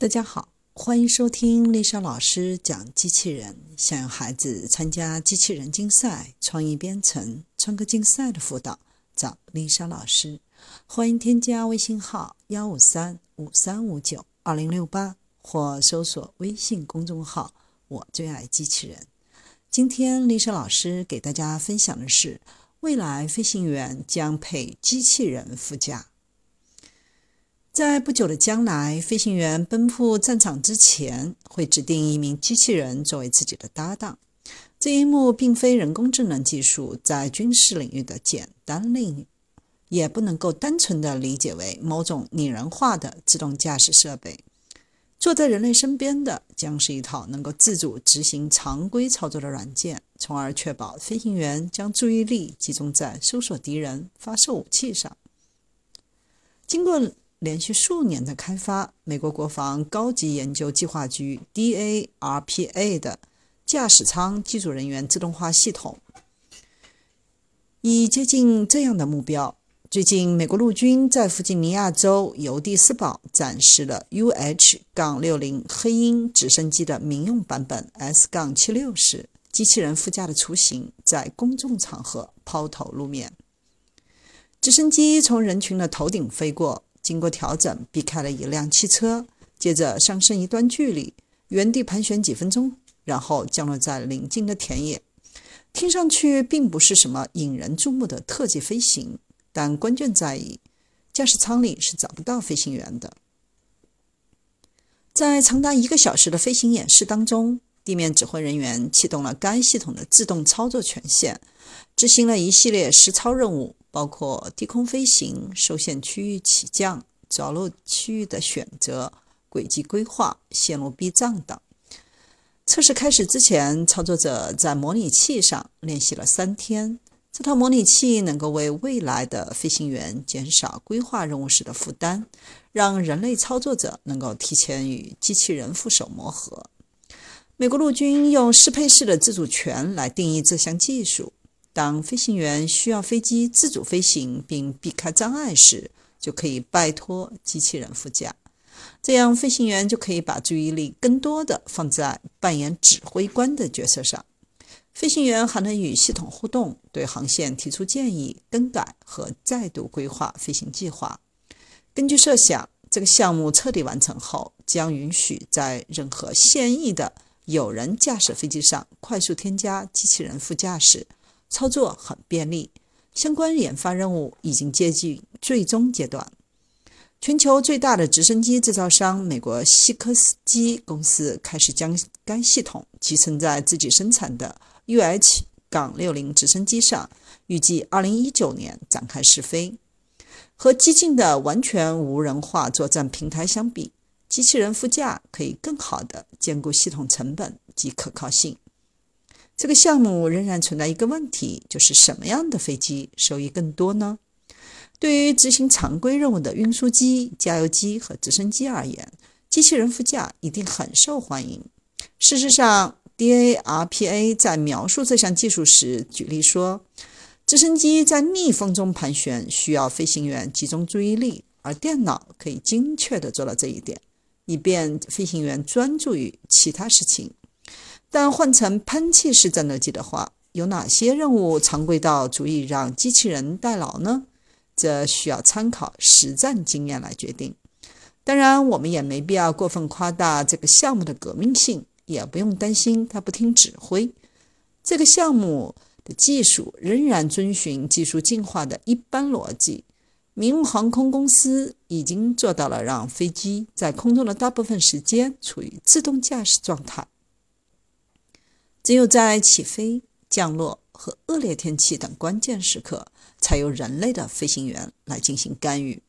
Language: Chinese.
大家好，欢迎收听丽莎老师讲机器人。想要孩子参加机器人竞赛、创意编程、创客竞赛的辅导，找丽莎老师。欢迎添加微信号幺五三五三五九二零六八，或搜索微信公众号“我最爱机器人”。今天丽莎老师给大家分享的是，未来飞行员将配机器人副驾。在不久的将来，飞行员奔赴战场之前，会指定一名机器人作为自己的搭档。这一幕并非人工智能技术在军事领域的简单领域，也不能够单纯的理解为某种拟人化的自动驾驶设备。坐在人类身边的将是一套能够自主执行常规操作的软件，从而确保飞行员将注意力集中在搜索敌人、发射武器上。经过。连续数年的开发，美国国防高级研究计划局 （DARPA） 的驾驶舱机组人员自动化系统，以接近这样的目标。最近，美国陆军在弗吉尼亚州尤蒂斯堡展示了 UH-60 黑鹰直升机的民用版本 S-76 时，机器人副驾的雏形在公众场合抛头露面。直升机从人群的头顶飞过。经过调整，避开了一辆汽车，接着上升一段距离，原地盘旋几分钟，然后降落在邻近的田野。听上去并不是什么引人注目的特技飞行，但关键在于驾驶舱里是找不到飞行员的。在长达一个小时的飞行演示当中，地面指挥人员启动了该系统的自动操作权限，执行了一系列实操任务。包括低空飞行、受限区域起降、着陆区域的选择、轨迹规划、线路避障等。测试开始之前，操作者在模拟器上练习了三天。这套模拟器能够为未来的飞行员减少规划任务时的负担，让人类操作者能够提前与机器人副手磨合。美国陆军用适配式的自主权来定义这项技术。当飞行员需要飞机自主飞行并避开障碍时，就可以拜托机器人副驾，这样飞行员就可以把注意力更多的放在扮演指挥官的角色上。飞行员还能与系统互动，对航线提出建议、更改和再度规划飞行计划。根据设想，这个项目彻底完成后，将允许在任何现役的有人驾驶飞机上快速添加机器人副驾驶。操作很便利，相关研发任务已经接近最终阶段。全球最大的直升机制造商美国西科斯基公司开始将该系统集成在自己生产的 UH-60 直升机上，预计2019年展开试飞。和激进的完全无人化作战平台相比，机器人副驾可以更好地兼顾系统成本及可靠性。这个项目仍然存在一个问题，就是什么样的飞机收益更多呢？对于执行常规任务的运输机、加油机和直升机而言，机器人副驾一定很受欢迎。事实上，DARPA 在描述这项技术时举例说，直升机在逆风中盘旋，需要飞行员集中注意力，而电脑可以精确地做到这一点，以便飞行员专注于其他事情。但换成喷气式战斗机的话，有哪些任务常规到足以让机器人代劳呢？这需要参考实战经验来决定。当然，我们也没必要过分夸大这个项目的革命性，也不用担心它不听指挥。这个项目的技术仍然遵循技术进化的一般逻辑。民用航空公司已经做到了让飞机在空中的大部分时间处于自动驾驶状态。只有在起飞、降落和恶劣天气等关键时刻，才由人类的飞行员来进行干预。